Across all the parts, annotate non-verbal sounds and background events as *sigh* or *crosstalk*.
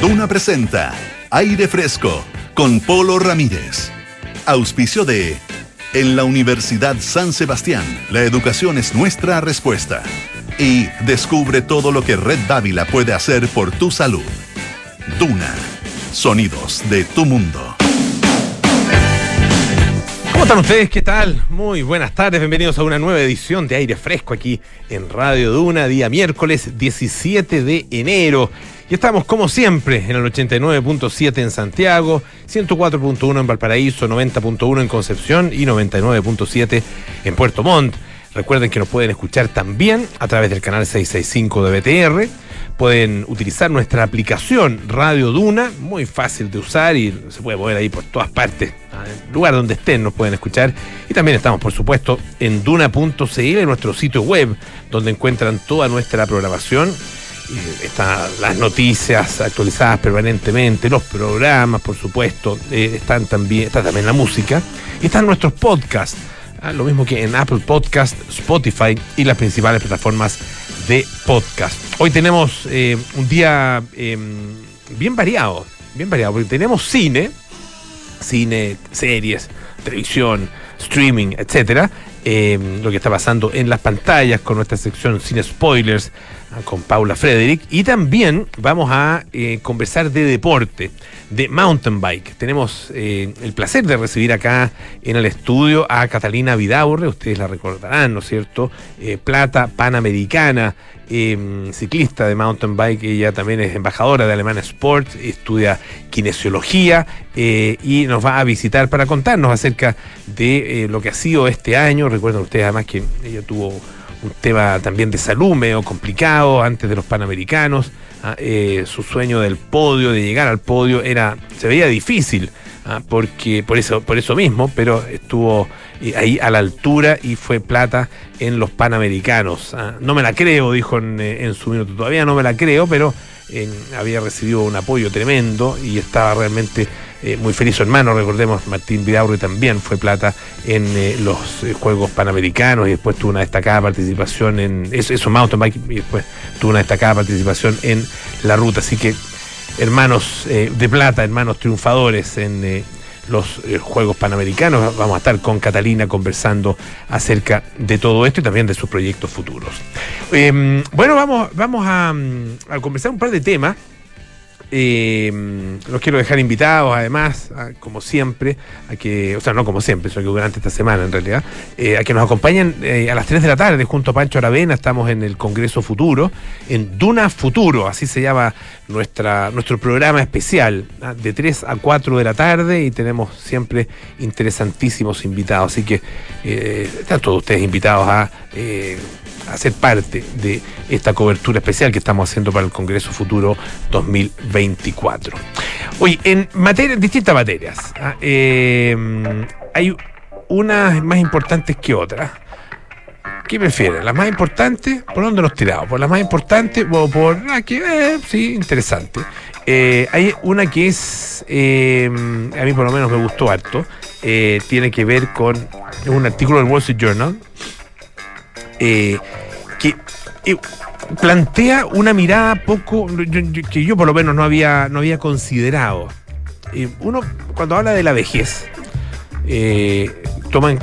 Duna presenta Aire Fresco con Polo Ramírez. Auspicio de En la Universidad San Sebastián, la educación es nuestra respuesta. Y descubre todo lo que Red Dávila puede hacer por tu salud. Duna, sonidos de tu mundo. ¿Cómo están ustedes? ¿Qué tal? Muy buenas tardes, bienvenidos a una nueva edición de Aire Fresco aquí en Radio Duna, día miércoles 17 de enero. Y estamos como siempre en el 89.7 en Santiago, 104.1 en Valparaíso, 90.1 en Concepción y 99.7 en Puerto Montt. Recuerden que nos pueden escuchar también a través del canal 665 de BTR. Pueden utilizar nuestra aplicación Radio Duna, muy fácil de usar y se puede mover ahí por todas partes. Lugar donde estén nos pueden escuchar. Y también estamos, por supuesto, en duna.cl, nuestro sitio web, donde encuentran toda nuestra programación. Están las noticias actualizadas permanentemente, los programas, por supuesto, eh, están también, está también la música, y están nuestros podcasts, ah, lo mismo que en Apple Podcast, Spotify y las principales plataformas de podcast. Hoy tenemos eh, un día eh, bien variado, bien variado, porque tenemos cine, cine, series, televisión, streaming, etcétera. Eh, lo que está pasando en las pantallas con nuestra sección Cine Spoilers con Paula Frederick. Y también vamos a eh, conversar de deporte, de mountain bike. Tenemos eh, el placer de recibir acá en el estudio a Catalina Vidaurre, ustedes la recordarán, ¿no es cierto? plata panamericana, ciclista de mountain bike, ella también es embajadora de Alemana Sport, estudia kinesiología y nos va a visitar para contarnos acerca de lo que ha sido este año. Recuerden ustedes además que ella tuvo un tema también de salud medio complicado antes de los Panamericanos. Ah, eh, su sueño del podio, de llegar al podio, era se veía difícil. Ah, porque por eso, por eso mismo, pero estuvo eh, ahí a la altura y fue plata en los Panamericanos. Ah, no me la creo, dijo en, eh, en su minuto. Todavía no me la creo, pero eh, había recibido un apoyo tremendo y estaba realmente eh, muy feliz su hermano, recordemos, Martín Vidaurre también fue plata en los Juegos Panamericanos y después tuvo una destacada participación en eso, eso mountain bike y después tuvo una destacada participación en la ruta, así que hermanos eh, de plata, hermanos triunfadores en eh, los eh, Juegos Panamericanos. Vamos a estar con Catalina conversando acerca de todo esto y también de sus proyectos futuros. Eh, bueno, vamos, mm, a conversar un par de temas. Eh, los quiero dejar invitados, además, como siempre, a que, o sea, no como siempre, sino que durante esta semana en realidad, eh, a que nos acompañen eh, a las 3 de la tarde junto a Pancho Aravena. Estamos en el Congreso Futuro, en Duna Futuro, así se llama nuestra, nuestro programa especial, ¿ah? de 3 a 4 de la tarde y tenemos siempre interesantísimos invitados. Así que están todos ustedes invitados a. a ser parte de esta cobertura especial que estamos haciendo para el Congreso Futuro 2024. Oye, en materia, distintas materias, ¿ah? Eh, hay unas más importantes que otras. ¿Qué prefieren? ¿Las más importantes? ¿Por dónde nos tiramos? ¿Por las más importantes o por eh, sí, interesante? Eh, hay una que es, eh, a mí por lo menos me gustó harto, eh, tiene que ver con un artículo del Wall Street Journal eh, que eh, plantea una mirada poco que yo por lo menos no había, no había considerado. Eh, uno, cuando habla de la vejez, toma, en,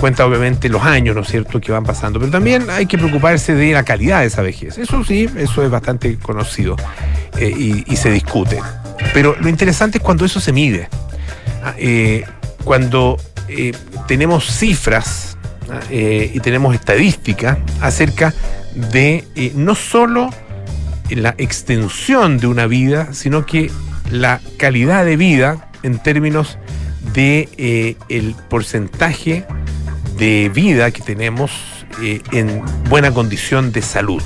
cuenta obviamente los años, ¿no es cierto?, que van pasando, pero también hay que preocuparse de la calidad de esa vejez. Eso sí, eso es bastante conocido y, y se discute. Pero lo interesante es cuando eso se mide. Ah, cuando tenemos cifras eh, y tenemos estadísticas acerca de eh, no solo la extensión de una vida, sino que la calidad de vida en términos de eh, el porcentaje de vida que tenemos en buena condición de salud.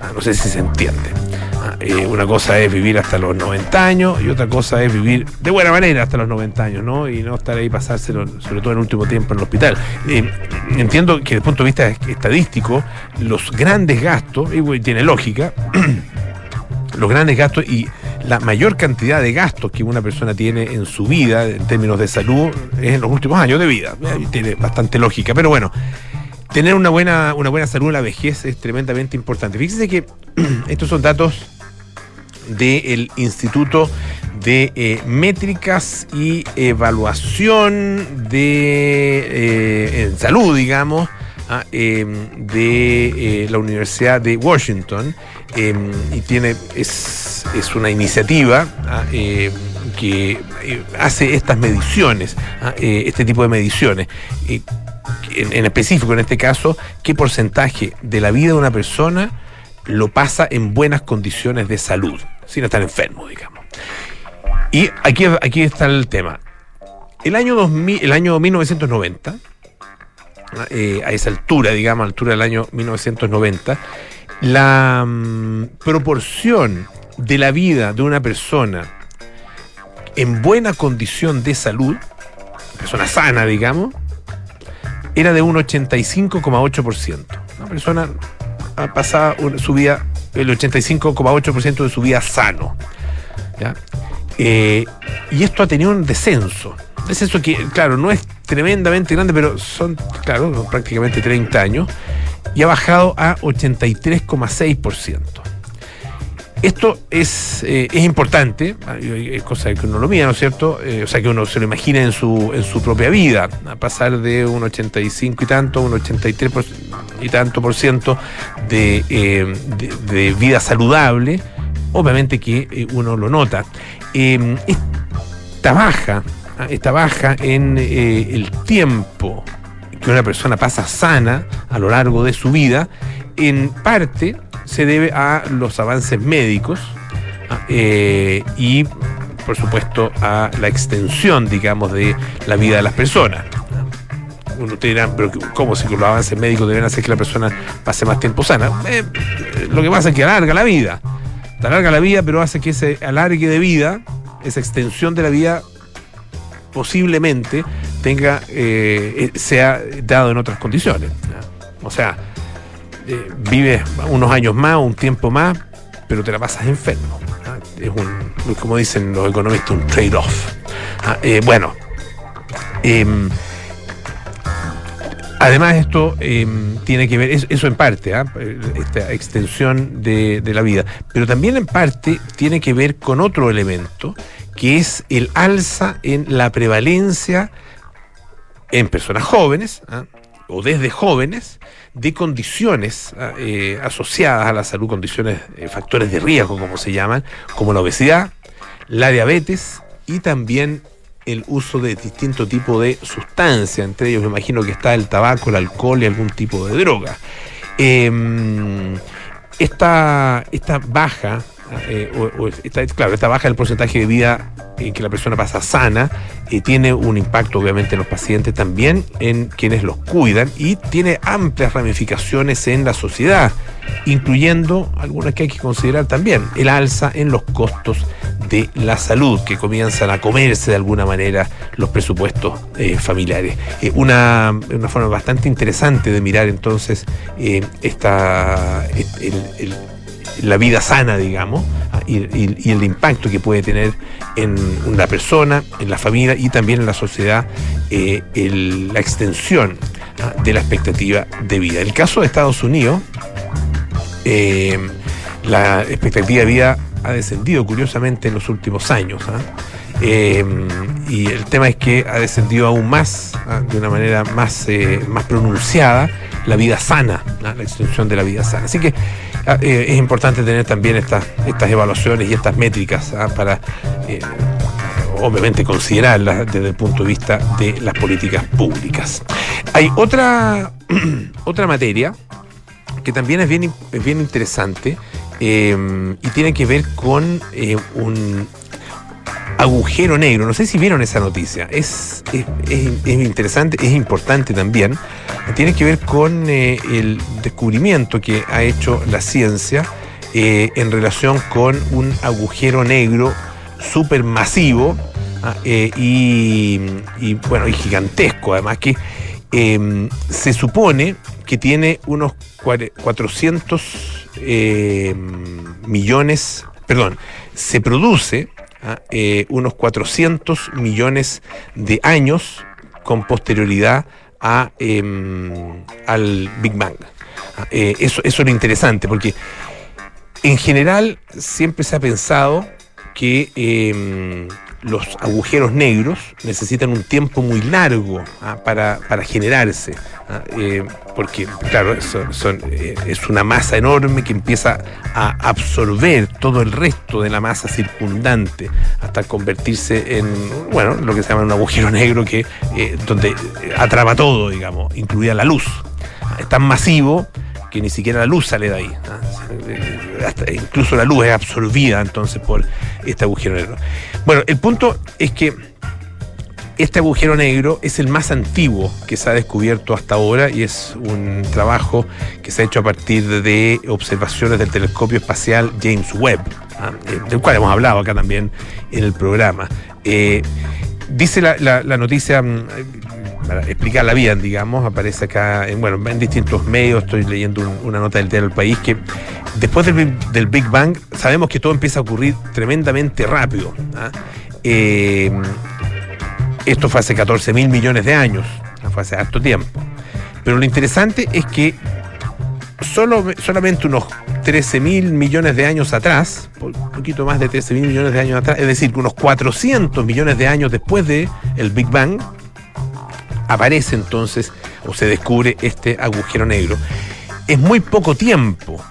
Ah, no sé si se entiende. Eh, una cosa es vivir hasta los 90 años y otra cosa es vivir de buena manera hasta los 90 años, ¿no? Y no estar ahí pasárselo, sobre todo en el último tiempo en el hospital. Eh, entiendo que desde el punto de vista estadístico, los grandes gastos, y tiene lógica, *clears throat* los grandes gastos y la mayor cantidad de gastos que una persona tiene en su vida, en términos de salud, es en los últimos años de vida. Eh, Tiene bastante lógica. Pero bueno, tener una buena, una buena salud en la vejez es tremendamente importante. Fíjense que *clears throat* estos son datos del Instituto de eh, Métricas y Evaluación de eh, en Salud, digamos, ah, em, de eh, la Universidad de Washington. Em, y tiene, es, es una iniciativa ah, em, que hace estas mediciones, ah, este tipo de mediciones en, específico en este caso, qué porcentaje de la vida de una persona lo pasa en buenas condiciones de salud, sin estar enfermo, digamos. Y aquí, aquí está el tema. El año, 2000, el año 1990, eh, a esa altura, digamos, a la altura del año 1990, la mm, proporción de la vida de una persona en buena condición de salud, persona sana, digamos, era de un 85,8%. Una persona ha pasado su vida, el 85,8% de su vida sano. Eh, y esto ha tenido un descenso. Descenso que, claro, no es tremendamente grande, pero son, claro, prácticamente 30 años. Y ha bajado a 83,6%. Esto es, eh, es importante, es cosa que uno lo mira, ¿no es cierto? Eh, o sea, que uno se lo imagina en su, en su propia vida, a pasar de un 85 y tanto un 83 y tanto por ciento de, eh, de, vida saludable, obviamente que uno lo nota. esta baja, esta baja en el tiempo que una persona pasa sana a lo largo de su vida, en parte se debe a los avances médicos ah, eh, y, por supuesto, a la extensión, digamos, de la vida de las personas. Uno te dirá, pero ¿cómo si los avances médicos deben hacer que la persona pase más tiempo sana? Eh, lo que pasa es que alarga la vida. Alarga la vida, pero hace que ese alargue de vida, esa extensión de la vida, posiblemente tenga, eh, sea dado en otras condiciones. O sea, eh, vives unos años más, un tiempo más, pero te la pasas enfermo. ¿ah? Es un, como dicen los economistas, un trade-off. ¿ah? Eh, bueno, em, además esto em, tiene que ver, eso, en parte, ¿ah? esta extensión de, de, la vida, pero también en parte tiene que ver con otro elemento, que es el alza en la prevalencia en personas jóvenes, o desde jóvenes, de condiciones ah, eh, asociadas a la salud, condiciones, eh, factores de riesgo, como se llaman, como la obesidad, la diabetes y también el uso de distinto tipo de sustancias, entre ellos me imagino que está el tabaco, el alcohol y algún tipo de droga. Em, esta, esta baja eh, o, esta, claro, esta baja del porcentaje de vida en que la persona pasa sana eh, tiene un impacto obviamente en los pacientes también en quienes los cuidan y tiene amplias ramificaciones en la sociedad, incluyendo algunas que hay que considerar también, el alza en los costos de la salud que comienzan a comerse de alguna manera los presupuestos eh, familiares. una, una, forma bastante interesante de mirar entonces esta, el la vida sana, digamos, ah, y, el impacto que puede tener en una persona, en la familia y también en la sociedad eh, la extensión ah, de la expectativa de vida. El caso de Estados Unidos, eh, la expectativa de vida ha descendido curiosamente en los últimos años. ¿ah? Eh, y el tema es que ha descendido aún más, de una manera más, más pronunciada, la vida sana, la extensión de la vida sana. Así que Ah, eh, es importante tener también estas, estas evaluaciones y estas métricas ¿ah? para, eh, obviamente, considerarlas desde el punto de vista de las políticas públicas. Hay otra, *clears throat* otra materia que también es bien, bien interesante eh, y tiene que ver con un, agujero negro. No sé si vieron esa noticia. Es, es, interesante, es importante también. Tiene que ver con eh, el descubrimiento que ha hecho la ciencia eh, en relación con un agujero negro supermasivo ah, eh, y, bueno, y gigantesco. Además que em, se supone que tiene unos 400 millones, perdón, se produce eh, unos 400 millones de años con posterioridad a, em, al Big Bang. Eh, eso, eso es lo interesante, porque en general siempre se ha pensado que em, los agujeros negros necesitan un tiempo muy largo ah, para, generarse, ah, eh, porque claro, eh, es una masa enorme que empieza a absorber todo el resto de la masa circundante hasta convertirse en, bueno, lo que se llama un agujero negro que eh, donde atrapa todo, digamos, incluida la luz. Es tan masivo que ni siquiera la luz sale de ahí. incluso la luz es absorbida entonces por este agujero negro. Bueno, el punto es que este agujero negro es el más antiguo que se ha descubierto hasta ahora y es un trabajo que se ha hecho a partir de observaciones del telescopio espacial James Webb, ¿ah? eh, del cual hemos hablado acá también en el programa. Eh, dice la, noticia, para explicarla bien, digamos, aparece acá en, bueno, en distintos medios, estoy leyendo una nota del diario del país, que después del, Big Bang sabemos que todo empieza a ocurrir tremendamente rápido. ¿ah? Eh, esto fue hace 14 mil millones de años, fue hace harto tiempo. Pero lo interesante es que solo, solamente unos 13 mil millones de años atrás, un poquito más de 13 mil millones de años atrás, es decir, unos 400 millones de años después del el Big Bang, aparece entonces o se descubre este agujero negro. Es muy poco tiempo.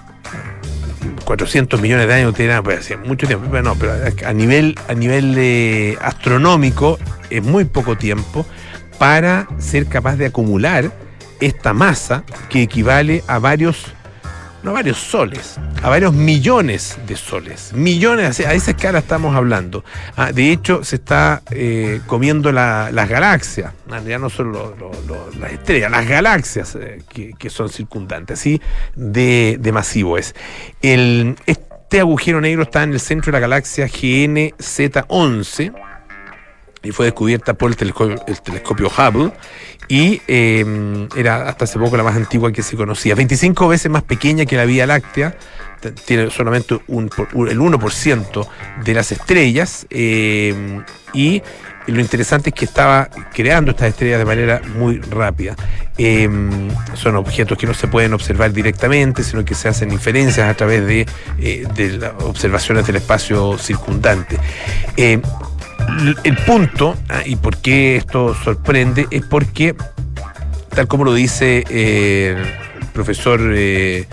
400 millones de años tiene pues, mucho tiempo, no, pero a nivel, a nivel eh, astronómico es muy poco tiempo para ser capaz de acumular esta masa que equivale a varios no varios soles, a varios millones de soles. Millones, a esa escala estamos hablando. Ah, de hecho, se está eh, comiendo las galaxias, ah, ya no solo las estrellas, las galaxias eh, que, son circundantes, así de, masivo es. Este agujero negro está en el centro de la galaxia GNZ11 y fue descubierta por el telescopio, Hubble y em, era hasta hace poco la más antigua que se conocía. 25 veces más pequeña que la Vía Láctea, tiene solamente un, el 1% de las estrellas em, y lo interesante es que estaba creando estas estrellas de manera muy rápida. Em, son objetos que no se pueden observar directamente, sino que se hacen inferencias a través de, eh, de las observaciones del espacio circundante el punto, ah, y por qué esto sorprende, es porque, tal como lo dice eh, el profesor, eh,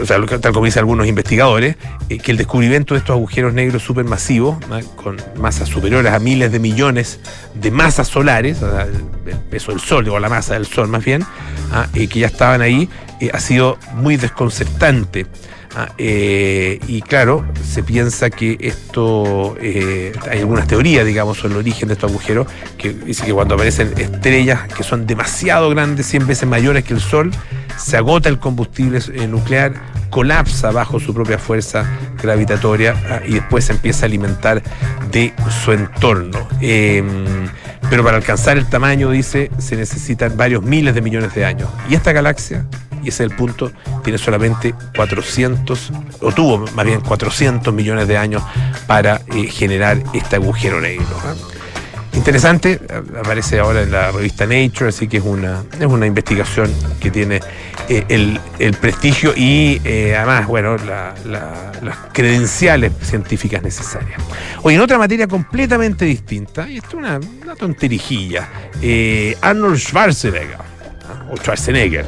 o sea, tal como dicen algunos investigadores, eh, que el descubrimiento de estos agujeros negros supermasivos, con masas superiores a miles de millones de masas solares, el, peso del Sol, o la masa del Sol más bien, ¿ah? que ya estaban ahí, ha sido muy desconcertante. Ah, eh, y claro, se piensa que esto, eh, hay algunas teorías, digamos, sobre el origen de estos agujeros, que dice que cuando aparecen estrellas que son demasiado grandes, 100 veces mayores que el Sol, se agota el combustible eh, nuclear, colapsa bajo su propia fuerza gravitatoria ah, y después se empieza a alimentar de su entorno. Em, pero para alcanzar el tamaño, dice, se necesitan varios miles de millones de años. Y esta galaxia y ese es el punto, tiene solamente 400, o tuvo más bien 400 millones de años para eh, generar este agujero negro. Interesante, aparece ahora en la revista Nature, así que es una, es una investigación que tiene eh, el, prestigio y eh, además, bueno, las credenciales científicas necesarias. Hoy en otra materia completamente distinta, y esto es una, una tonterijilla, Arnold Schwarzenegger, o Schwarzenegger,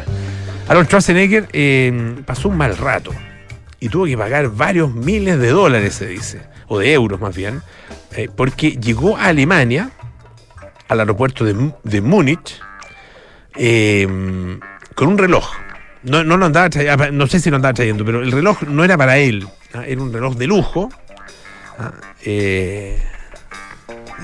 Arnold Schwarzenegger eh, pasó un mal rato y tuvo que pagar varios miles de dólares, se dice, o de euros más bien, eh, porque llegó a Alemania, al aeropuerto de, Múnich, eh, con un reloj. No, no, andaba no sé si lo andaba trayendo, pero el reloj no era para él, ¿ah? era un reloj de lujo. ¿ah?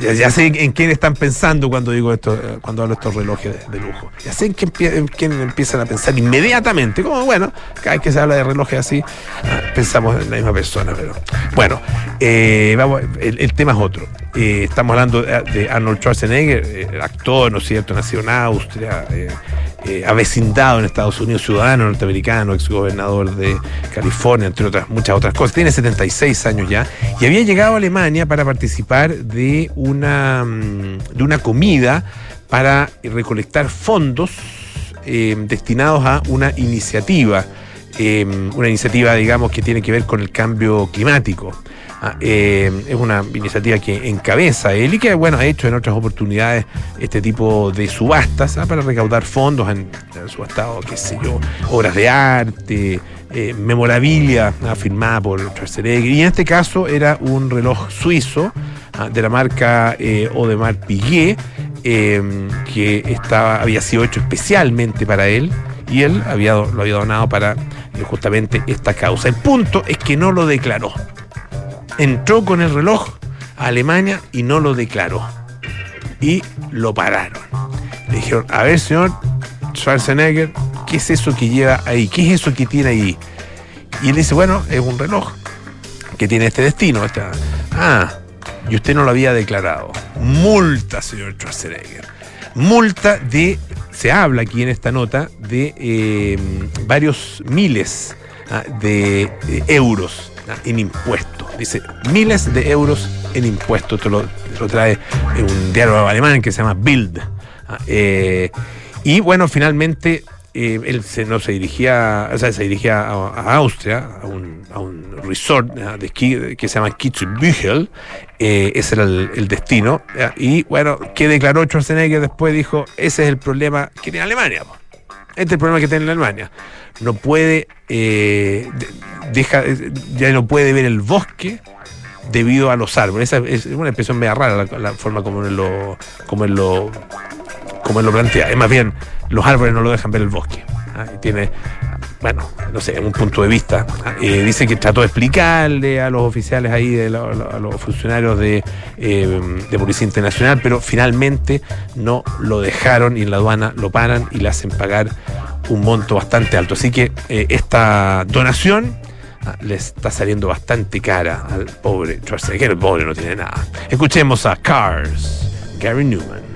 Ya, sé en quién están pensando cuando digo esto, eh, cuando hablo de estos relojes de, lujo. Ya sé en quién, empiezan a pensar inmediatamente. Como bueno, cada vez que se habla de relojes así, ah, pensamos en la misma persona. Pero bueno, eh, vamos, el, tema es otro. Eh, estamos hablando de Arnold Schwarzenegger, actor, ¿no es cierto? Nacido en Austria avecindado en Estados Unidos, ciudadano norteamericano, exgobernador de California, entre otras muchas otras cosas. Tiene 76 años ya y había llegado a Alemania para participar de una, mm, de una comida para recolectar fondos eh, destinados a una iniciativa, eh, una iniciativa, digamos, que tiene que ver con el cambio climático. Ah, eh, es una iniciativa que encabeza él y que, bueno, ha hecho en otras oportunidades este tipo de subastas ah, para recaudar fondos en, en subastado, qué sé yo, obras de arte, eh, memorabilia ah, firmada por Schwarzenegger. Y en este caso era un reloj suizo de la marca eh, Piguet eh, que estaba, había sido hecho especialmente para él y él había, lo había donado para eh, justamente esta causa. El punto es que no lo declaró. Entró con el reloj a Alemania y no lo declaró. Y lo pararon. Le dijeron, a ver, señor Schwarzenegger, ¿qué es eso que lleva ahí? ¿Qué es eso que tiene ahí? Y él dice, bueno, es un reloj que tiene este destino. Ah, y usted no lo había declarado. Multa, señor Schwarzenegger. Multa de, se habla aquí en esta nota, de eh, varios miles ah, de, de euros ah, en impuestos. Dice, miles de euros en impuestos. Te lo, lo trae un diario alemán que se llama Bild. Ah, eh, y bueno, finalmente eh, él se, no se dirigía, o sea, se dirigía a, a Austria, a un, a un resort ¿ya? de esquí que se llama Kitzbühel, eh, ese era el, el destino, ¿ya? y bueno, ¿qué declaró Schwarzenegger después? Dijo, ese es el problema que tiene Alemania, po. Este es el problema que tiene Alemania, no puede, eh, de- deja, ya no puede ver el bosque debido a los árboles, esa es una expresión media rara la, la forma como él lo, como él lo como él lo plantea. Es más bien, los árboles no lo dejan ver el bosque. ¿Ah? Tiene, bueno, no sé, un punto de vista. Eh, dice que trató de explicarle a los oficiales ahí, a los funcionarios de, eh, de Policía Internacional, pero finalmente no lo dejaron y en la aduana lo paran y le hacen pagar un monto bastante alto. Así que eh, esta donación ah, le está saliendo bastante cara al pobre Schwarzenegger. El pobre no tiene nada. Escuchemos a Cars, Gary Newman.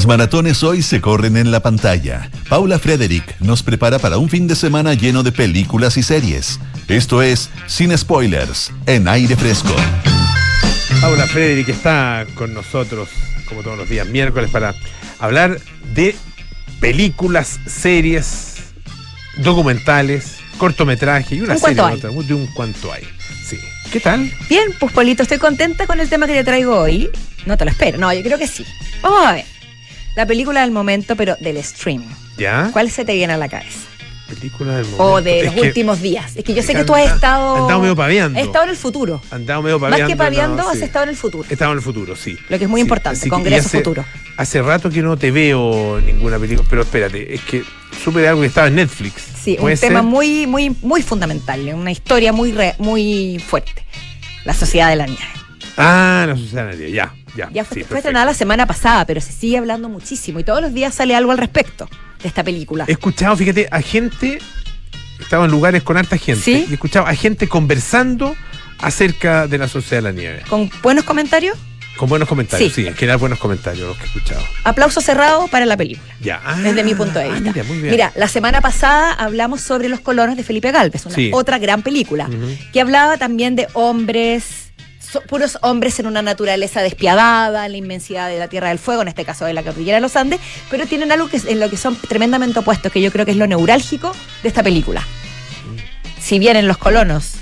Las maratones hoy se corren en la pantalla. Paula Frederick nos prepara para un fin de semana lleno de películas y series. Esto es Sin Spoilers, en aire fresco. Paula Frederick está con nosotros, como todos los días miércoles, para hablar de películas, series, documentales, cortometraje y una Un serie otra, de un cuanto hay. Sí. ¿Qué tal? Bien, pues Polito, estoy contenta con el tema que te traigo hoy. No te lo espero, no, yo creo que sí. Vamos a ver. La película del momento, pero del streaming. ¿Ya? ¿Cuál se te viene a la cabeza? Película del momento. O de Es los últimos días. Es que yo sé que tú has estado. estado medio paviando. Has estado en el futuro. Andado medio paviando. Más que paviando, no, has sí. estado en el futuro. Estaba en el futuro, sí. Lo que es muy Sí, importante, así Congreso hace- Futuro. Hace rato que no te veo ninguna película, pero espérate, es que supe de algo que estaba en Netflix. Sí, un ¿Puede tema muy, muy, muy fundamental, una historia muy, re- muy fuerte. La Sociedad de la Nieve. Ah, la sociedad de la Nieve, ya, ya. Ya fue, sí, fue estrenada la semana pasada, pero se sigue hablando muchísimo y todos los días sale algo al respecto de esta película. He escuchado, fíjate, a gente, estaba en lugares con harta gente, ¿Sí? y he escuchado a gente conversando acerca de la sociedad de la nieve. Con buenos comentarios, Con buenos comentarios, Sí. sí, en general buenos comentarios los que he escuchado. aplauso cerrado para la película. Ya. Ah, Desde mi punto de ah, vista. mira, muy bien. Mira, la semana pasada hablamos sobre Los colonos de Felipe Galvez, una Sí. otra gran película, que hablaba también de hombres, so- puros hombres en una naturaleza despiadada, en la inmensidad de la Tierra del Fuego, en este caso de la cordillera de los Andes, pero tienen algo que en lo que son tremendamente opuestos, que yo creo que es lo neurálgico de esta película. Si bien en Los colonos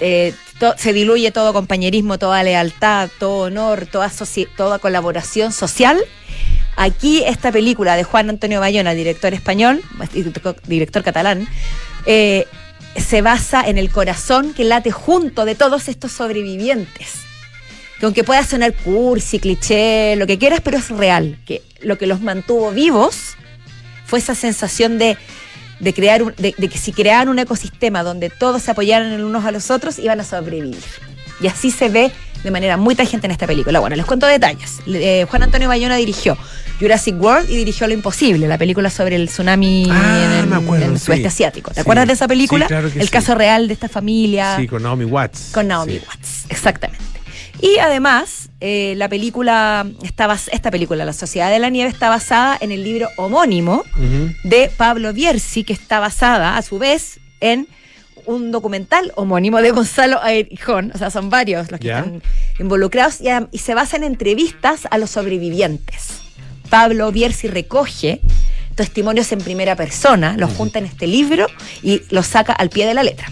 eh, se diluye todo compañerismo, toda lealtad, todo honor, toda, toda colaboración social. Aquí esta película de Juan Antonio Bayona, director español, director, director catalán, eh, se basa en el corazón que late junto de todos estos sobrevivientes. Que aunque pueda sonar cursi, cliché, lo que quieras, pero es real. Que lo que los mantuvo vivos fue esa sensación de, de crear un- de, que si creaban un ecosistema donde todos se apoyaran unos a los otros, iban a sobrevivir. Y así se ve de manera muy tangente en esta película. Bueno, les cuento detalles. Eh, Juan Antonio Bayona dirigió Jurassic World y dirigió Lo Imposible, la película sobre el tsunami Ah, en el, me acuerdo, en el sí. sudeste asiático. ¿Te Sí. acuerdas de esa película? Sí, claro que el caso real de esta familia Sí, con Naomi Watts. con Naomi. Watts, exactamente. Y además, eh, la película, está bas- esta película, La Sociedad de la Nieve, está basada en el libro homónimo de Pablo Bierzi, que está basada, a su vez, en un documental homónimo de Gonzalo Airjón. O sea, son varios los que están involucrados y, y se basa en entrevistas a los sobrevivientes. Pablo Bierzi recoge testimonios en primera persona, los junta en este libro y los saca al pie de la letra.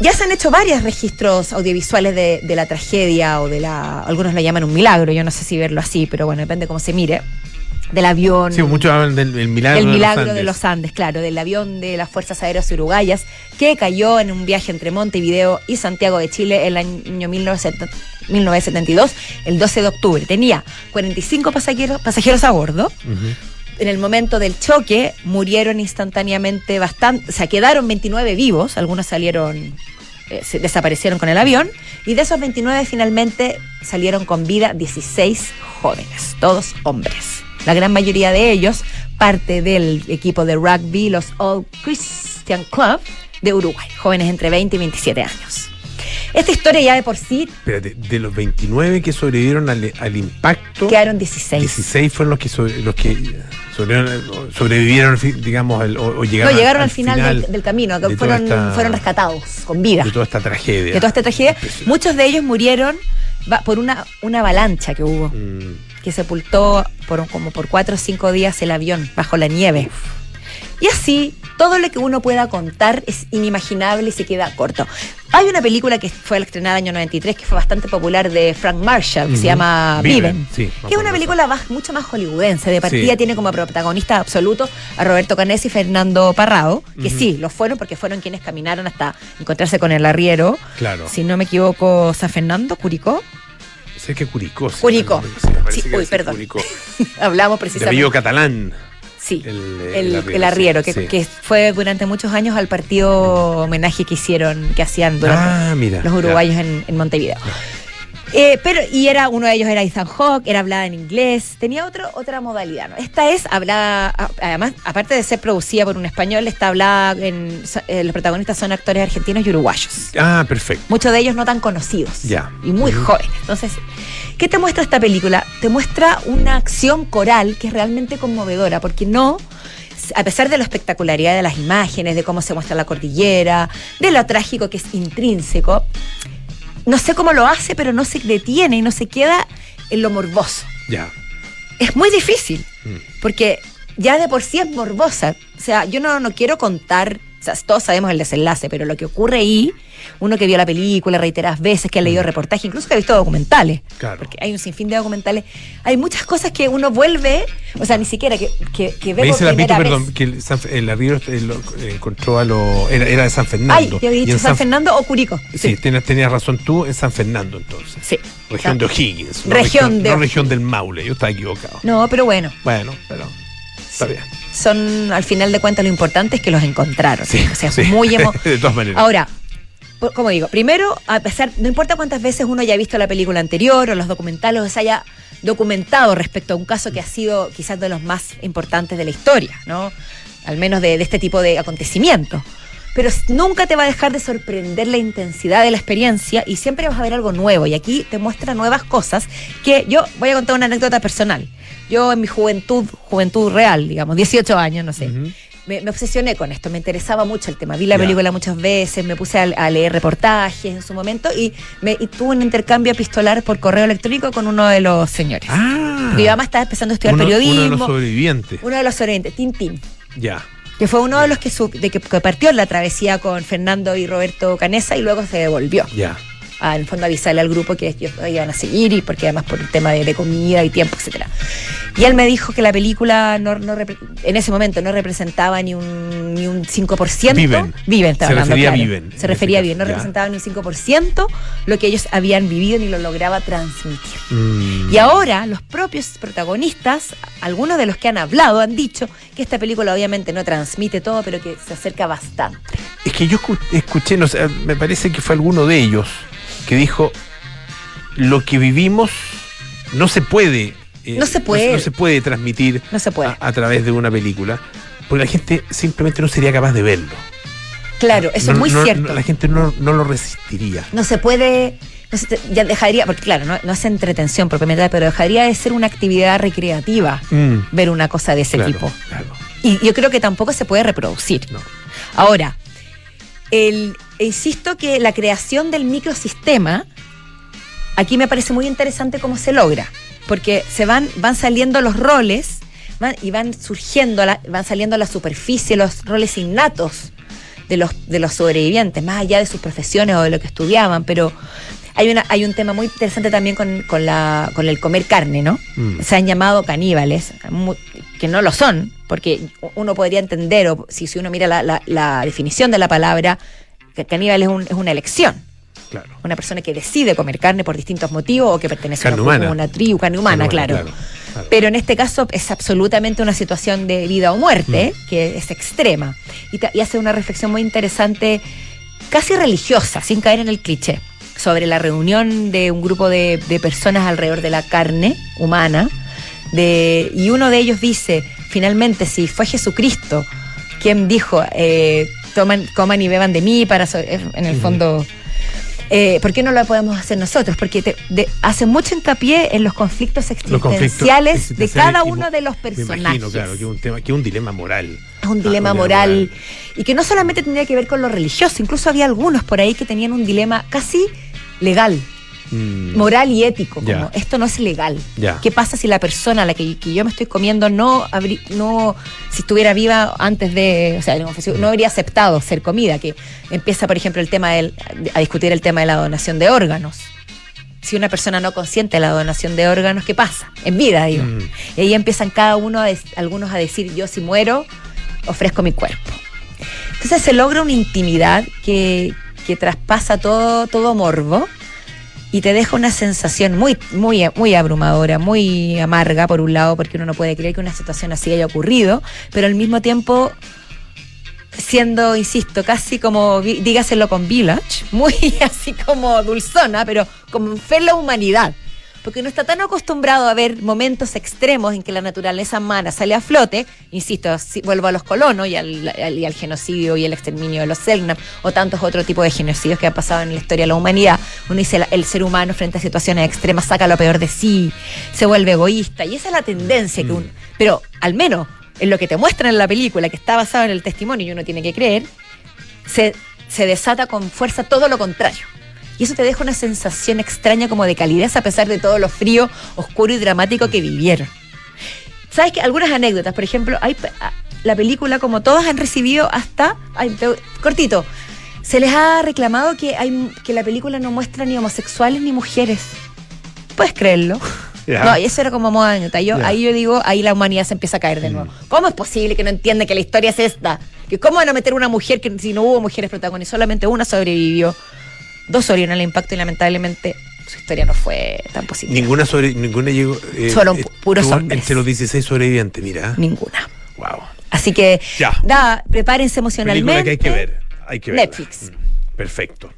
Ya se han hecho varios registros audiovisuales de, de la tragedia o de la. Algunos lo llaman un milagro, yo no sé si verlo así, pero bueno, depende cómo se mire. Del avión. Sí, muchos hablan del, del milagro, El de, milagro los de los Andes, claro, del avión de las Fuerzas Aéreas Uruguayas que cayó en un viaje entre Montevideo y Santiago de Chile el año 1970 1972, el 12 de octubre. Tenía 45 pasajeros, pasajeros a bordo. En el momento del choque murieron instantáneamente bastante, o sea, quedaron 29 vivos, algunos salieron, eh, se desaparecieron con el avión, y de esos 29 finalmente salieron con vida 16 jóvenes, todos hombres. La gran mayoría de ellos parte del equipo de rugby, los All Christian Club de Uruguay, jóvenes entre 20 y 27 años. Esta historia ya de por sí Espérate, de los 29 que sobrevivieron al, al impacto, quedaron 16. 16 fueron los que, sobre- los que sobrevivieron, digamos, al- o, o llegaron, no llegaron al, final, del, del camino, que de toda fueron, esta- fueron rescatados con vida. de toda esta tragedia. de toda esta tragedia. Muchos de ellos murieron por una, una avalancha que hubo, Mm, que sepultó por, como por cuatro o cinco días el avión bajo la nieve. Y así, todo lo que uno pueda contar es inimaginable y se queda corto. Hay una película que fue estrenada en el año 93 que fue bastante popular de Frank Marshall, que se llama Viven, Viven. sí, que es una película más- mucho más hollywoodense. De partida Sí. tiene como protagonista absoluto a Roberto Canesi y Fernando Parrado, que sí, lo fueron porque fueron quienes caminaron hasta encontrarse con el arriero. claro. Si no me equivoco, San Fernando, Curicó. Sé que Curicó. Curicó. sí, uy, perdón. Curicó. *laughs* Hablamos De apellido precisamente. catalán. Sí, El, el, arriero, el arriero, sí, que, sí. que fue durante muchos años al partido homenaje que hicieron, que hacían durante Ah, mira. los uruguayos en, en Montevideo. Eh, pero, y era, uno de ellos era Ethan Hawke, era hablada en inglés, tenía otro, otra modalidad. ¿no? Esta es hablada, además, aparte de ser producida por un español, está hablada en. eh, los protagonistas son actores argentinos y uruguayos. Ah, perfecto. Muchos de ellos no tan conocidos. Ya. Y muy Ujú. jóvenes. Entonces, ¿qué te muestra esta película? Te muestra una acción coral que es realmente conmovedora, porque no. A pesar de la espectacularidad de las imágenes, de cómo se muestra la cordillera, de lo trágico que es intrínseco, no sé cómo lo hace, pero no se detiene y no se queda en lo morboso. Ya. Es muy difícil, Mm. porque ya de por sí es morbosa. O sea, yo no, no quiero contar, o sea, todos sabemos el desenlace, pero lo que ocurre ahí, uno que vio la película reiteradas veces, que ha leído reportajes, incluso que ha visto documentales, Mm. Claro. porque hay un sinfín de documentales, hay muchas cosas que uno vuelve, o sea, ni siquiera que, que, que ve Me por dice la perdón, vez. que el, San, el arriero eh, eh, encontró a lo. Era, era de San Fernando. Ay, yo había dicho San Fernando o Curico. Sí, tenías, tenías razón tú en San Fernando entonces. Sí. Región No. de O'Higgins. no Región de No región del Maule, yo estaba equivocado. No, pero bueno, Bueno, pero. Está bien. Son al final de cuentas lo importante es que los encontraron. Sí, o sea, sí. muy emo- *laughs* De todas maneras. Ahora, como digo, primero, a pesar, no importa cuántas veces uno haya visto la película anterior o los documentales o se haya documentado respecto a un caso que ha sido quizás de los más importantes de la historia, ¿no? Al menos de, de este tipo de acontecimientos. Pero nunca te va a dejar de sorprender la intensidad de la experiencia y siempre vas a ver algo nuevo. Y aquí te muestra nuevas cosas que yo voy a contar una anécdota personal. Yo en mi juventud, juventud real, digamos, 18 años, no sé, me, me obsesioné con esto, me interesaba mucho el tema. Vi la película muchas veces, me puse a, a leer reportajes en su momento y, me, y tuve un intercambio epistolar por correo electrónico con uno de los señores. Ah. Mi mamá estaba empezando a estudiar uno, periodismo. Uno de los sobrevivientes. uno de los sobrevivientes, Tintín, Ya. Que fue uno de los que, su- de que, que partió en la travesía con Fernando y Roberto Canesa y luego se devolvió. Ya. A, en el fondo avisarle al grupo que ellos iban a seguir y porque además por el tema de, de comida y tiempo, etcétera. Y él me dijo que la película no, no en ese momento no representaba ni un, ni un 5%. Viven. Viven, estaba Se hablando, refería a claro. Viven, en Se refería a ese Viven, no ya. representaba ni un 5% lo que ellos habían vivido ni lo lograba transmitir. Mm. Y ahora los propios protagonistas, algunos de los que han hablado, han dicho que esta película obviamente no transmite todo, pero que se acerca bastante. Es que yo escu- escuché, no sé, me parece que fue alguno de ellos que dijo lo que vivimos no se puede. eh, No se puede. No, se puede transmitir No se puede. A, a través de una película. Porque la gente simplemente no sería capaz de verlo. Claro, eso No- es muy cierto. la gente no, no lo resistiría. no se puede, se ya dejaría, porque claro, no, no es entretención propiamente, pero dejaría de ser una actividad recreativa Mm, ver una cosa de ese claro, tipo. claro. Y yo creo que tampoco se puede reproducir. No. Ahora, el, insisto que la creación del microsistema, aquí me parece muy interesante cómo se logra, porque se van, van saliendo los roles van- y van surgiendo, la- van saliendo a la superficie los roles innatos de los, de los sobrevivientes, más allá de sus profesiones o de lo que estudiaban, pero hay, una, hay un tema muy interesante también con, con la, con el comer carne, ¿no? Mm. Se han llamado caníbales, que no lo son, porque uno podría entender, o si, si uno mira la, la- la definición de la palabra, que caníbal es, un- es una elección. Claro. Una persona que decide comer carne por distintos motivos o que pertenece a una, una tribu, carne humana, claro. claro, claro. Pero en este caso es absolutamente una situación de vida o muerte, Mm. que es extrema. Y, hace una reflexión muy interesante, casi religiosa, sin caer en el cliché, sobre la reunión de un grupo de, de personas alrededor de la carne humana. De, y uno de ellos dice, finalmente, si fue Jesucristo quien dijo, eh, toman, coman y beban de mí para, so- en el fondo, eh, ¿por qué no lo podemos hacer nosotros? Porque te- de- hace mucho hincapié en los conflictos Los conflictos existenciales de cada uno de los Me personajes. imagino, claro, que es un tema, que es un dilema moral. Es un Ah, dilema moral y que no solamente tendría que ver con lo religioso, incluso había algunos por ahí que tenían un dilema casi legal, Mm, moral y ético, como esto no es legal. Ya. ¿Qué pasa si la persona a la que, que yo me estoy comiendo no habrí- no si estuviera viva antes de, o sea, no, no habría aceptado ser comida, que empieza por ejemplo el tema del a discutir el tema de la donación de órganos. Si una persona no consiente la donación de órganos, ¿qué pasa? En vida, digo. Mm. Y ahí empiezan cada uno, a algunos a decir, yo si muero, ofrezco mi cuerpo. Entonces se logra una intimidad que, que traspasa todo, todo morbo y te deja una sensación muy, muy, muy abrumadora, muy amarga, por un lado, porque uno no puede creer que una situación así haya ocurrido, pero al mismo tiempo siendo, insisto, casi como, dígaselo con Village, muy *laughs* así como dulzona, pero como fe en la humanidad. Porque no está tan acostumbrado a ver momentos extremos en que la naturaleza humana sale a flote, insisto, si- vuelvo a los colonos y al, al- y al genocidio y el exterminio de los Selknam o tantos otros tipos de genocidios que han pasado en la historia de la humanidad. Uno dice, el ser humano frente a situaciones extremas saca lo peor de sí, se vuelve egoísta y esa es la tendencia que un... Pero al menos en lo que te muestran en la película, que está basado en el testimonio y uno tiene que creer, se, se desata con fuerza todo lo contrario. Y eso te deja una sensación extraña como de calidez a pesar de todo lo frío, oscuro y dramático que vivieron. ¿Sabes que Algunas anécdotas, por ejemplo, hay pe- a- la película, como todos han recibido hasta, ay, cortito, se les ha reclamado que, hay, que la película no muestra ni homosexuales ni mujeres. ¿Puedes creerlo? No, y eso era como moda anécdota. Yo. Ahí yo digo, ahí la humanidad se empieza a caer de nuevo. ¿Cómo es posible que no entiende que la historia es esta? Que ¿Cómo van a meter una mujer que si no hubo mujeres protagonistas? Solamente una sobrevivió. Dos sobrevivieron al impacto y lamentablemente su historia no fue tan positiva. Ninguna sobre, ninguna llegó. eh, Solo pu- eh, puros hombres. Entre los 16 sobrevivientes, mira. Ninguna. Wow. Así que, Ya. da, prepárense emocionalmente. que hay que ver. Hay que verla. Netflix. Mm, Perfecto.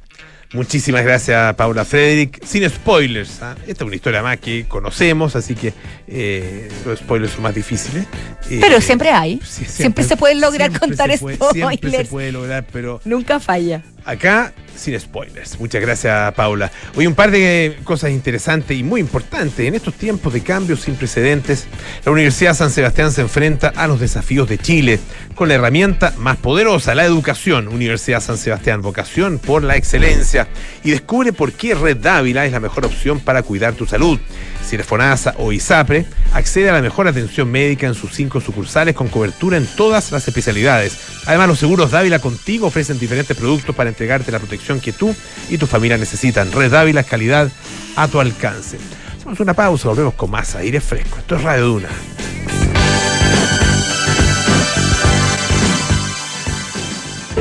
Muchísimas gracias, Paula Frederick. Sin spoilers. ¿ah? Esta es una historia más que conocemos, así que eh, los spoilers son más difíciles. Eh, Pero siempre hay. sí, siempre, se pueden lograr contar puede- Siempre se spoilers. puede lograr, pero Nunca falla. Acá, sin spoilers. Muchas gracias, Paula. Hoy un par de cosas interesantes y muy importantes. En estos tiempos de cambios sin precedentes, la Universidad San Sebastián se enfrenta a los desafíos de Chile con la herramienta más poderosa, la educación. Universidad San Sebastián, vocación por la excelencia. Y descubre por qué Red Dávila es la mejor opción para cuidar tu salud. Si eres FONASA o ISAPRE, accede a la mejor atención médica en sus cinco sucursales con cobertura en todas las especialidades. Además, los seguros Dávila contigo ofrecen diferentes productos para entregarte la protección que tú y tu familia necesitan. Red Dávila, calidad a tu alcance. Hacemos una pausa, volvemos con más aire fresco. Esto es Radio Duna.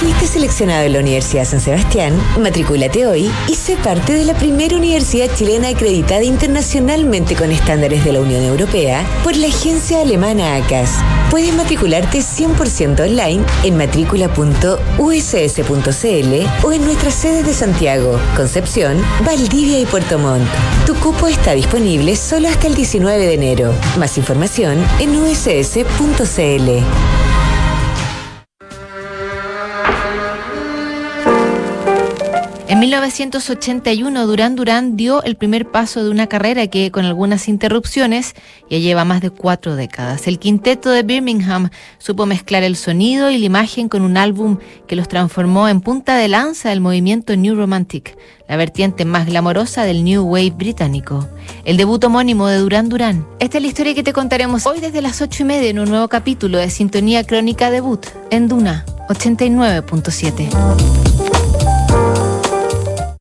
Fuiste seleccionado en la Universidad San Sebastián, matricúlate hoy y sé parte de la primera universidad chilena acreditada internacionalmente con estándares de la Unión Europea por la agencia alemana ACAS. Puedes matricularte 100% online en matrícula.uss.cl o en nuestras sedes de Santiago, Concepción, Valdivia y Puerto Montt. Tu cupo está disponible solo hasta el 19 de enero. Más información en uss.cl. En 1981, Durán Durán dio el primer paso de una carrera que, con algunas interrupciones, ya lleva más de cuatro décadas. El quinteto de Birmingham supo mezclar el sonido y la imagen con un álbum que los transformó en punta de lanza del movimiento New Romantic, la vertiente más glamorosa del New Wave británico. El debut homónimo de Durán Durán. Esta es la historia que te contaremos hoy desde las ocho y media en un nuevo capítulo de Sintonía Crónica Debut en Duna 89.7.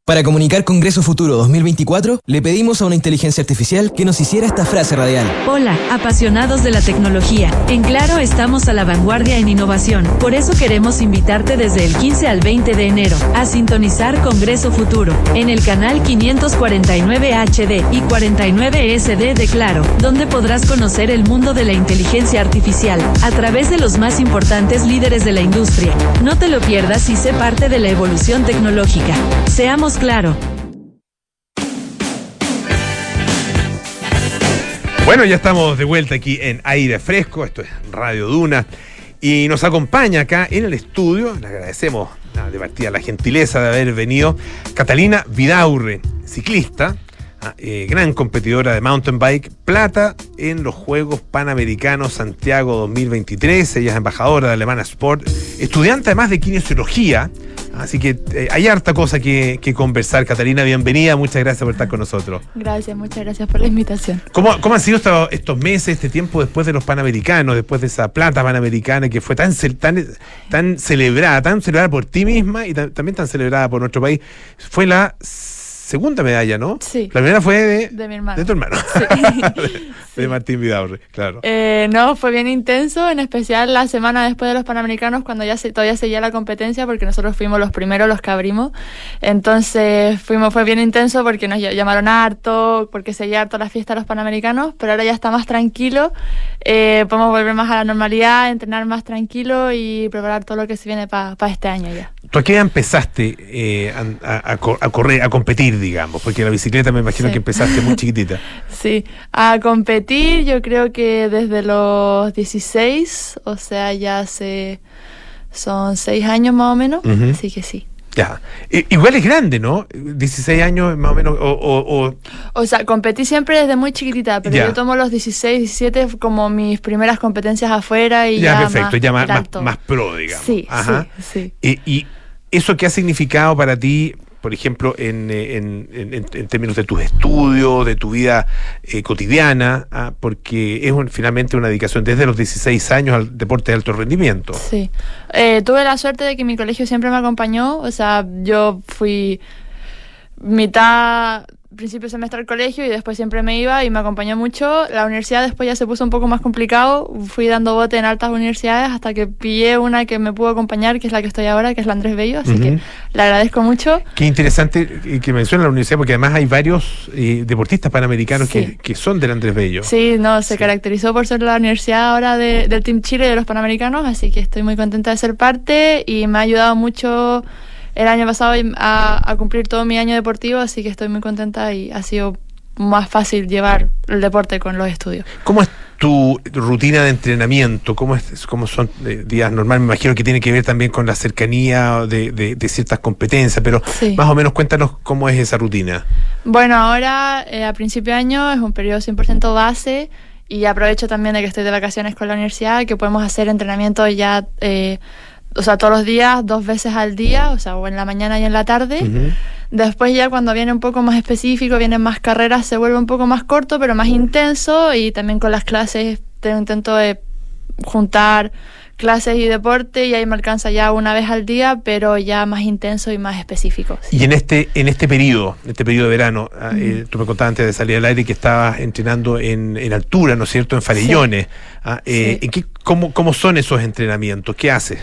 Para comunicar Congreso Futuro 2024, le pedimos a una inteligencia artificial que nos hiciera esta frase radial. Hola, apasionados de la tecnología. En Claro estamos a la vanguardia en innovación. Por eso queremos invitarte desde el 15 al 20 de enero a sintonizar Congreso Futuro en el canal 549 HD y 49 SD de Claro, donde podrás conocer el mundo de la inteligencia artificial a través de los más importantes líderes de la industria. No te lo pierdas y sé parte de la evolución tecnológica. Seamos claro. Bueno, ya estamos de vuelta aquí en Aire Fresco, esto es Radio Duna, y nos acompaña acá en el estudio, le agradecemos de partida la gentileza de haber venido, Catalina Vidaurre, ciclista, eh, gran competidora de mountain bike, plata en los Juegos Panamericanos Santiago 2023. Ella es embajadora de Alemana Sport, estudiante además de kinesiología. Así que eh, hay harta cosa que, que conversar. Catalina, bienvenida. Muchas gracias por estar con nosotros. Gracias, muchas gracias por la invitación. ¿Cómo, cómo han sido estos, estos meses, este tiempo después de los Panamericanos, después de esa plata panamericana que fue tan, tan, tan celebrada, tan celebrada por ti misma y ta- también tan celebrada por nuestro país? Fue la segunda medalla, ¿no? Sí. La primera fue de, De mi hermano. de tu hermano. Sí. *laughs* *laughs* de Martín Vidaurre, claro. Eh, no, fue bien intenso, en especial la semana después de los Panamericanos, cuando ya se, todavía seguía la competencia, porque nosotros fuimos los primeros, los que abrimos. Entonces fuimos, fue bien intenso porque nos ll- llamaron harto, porque seguía harto la fiesta de los Panamericanos, pero ahora ya está más tranquilo. Eh, podemos volver más a la normalidad, entrenar más tranquilo y preparar todo lo que se viene para este año ya. ¿Tú a qué edad empezaste eh, a, a- a co- a correr, a competir, digamos? Porque la bicicleta me imagino Sí. que empezaste muy *laughs* chiquitita. Sí, a competir yo creo que desde los 16, o sea, ya hace, son 6 años más o menos, así que sí. Ya. Igual es grande, ¿no? 16 años más o menos, o, o- o- O sea, competí siempre desde muy chiquitita, pero Ya. yo tomo los 16, 17 como mis primeras competencias afuera y ya, ya, perfecto, más, ya más, pro, digamos. Sí, Ajá. sí, sí. Y eso qué ha significado para ti, por ejemplo, en, eh, en- en- en términos de tus estudios, de tu vida eh, cotidiana, ah, porque es un- finalmente una dedicación desde los 16 años al deporte de alto rendimiento. Sí. Eh, tuve la suerte de que mi colegio siempre me acompañó. O sea, yo fui mitad principio semestre al colegio y después siempre me iba y me acompañó mucho. La universidad después ya se puso un poco más complicado. Fui dando bote en altas universidades hasta que pillé una que me pudo acompañar, que es la que estoy ahora, que es la Andrés Bello. Así Ujú. que le agradezco mucho. Qué interesante que menciona la universidad, porque además hay varios eh, deportistas panamericanos Sí. que, que son del Andrés Bello. Sí, no, se Sí. caracterizó por ser la universidad ahora de- del Team Chile de los Panamericanos, así que estoy muy contenta de ser parte y me ha ayudado mucho el año pasado a, a cumplir todo mi año deportivo, así que estoy muy contenta y ha sido más fácil llevar el deporte con los estudios. ¿Cómo es tu rutina de entrenamiento? ¿Cómo, es, cómo son eh, días normales? Me imagino que tiene que ver también con la cercanía de, de- de ciertas competencias, pero Sí. más o menos cuéntanos cómo es esa rutina. Bueno, ahora eh, a principio de año es un periodo 100% base y aprovecho también de que estoy de vacaciones con la universidad, que podemos hacer entrenamiento ya, eh, o sea, todos los días, dos veces al día, o sea, o en la mañana y en la tarde. Después ya cuando viene un poco más específico, vienen más carreras, se vuelve un poco más corto, pero más intenso y también con las clases te- intento de juntar clases y deporte y ahí me alcanza ya una vez al día, pero ya más intenso y más específico. sí. Y en este, en este periodo, en este periodo de verano, ah, eh, tú me contabas antes de salir al aire que estabas entrenando en, en altura, ¿no es cierto? En Farellones. Ah, eh, Sí. ¿en qué- cómo, ¿Cómo son esos entrenamientos? ¿Qué haces?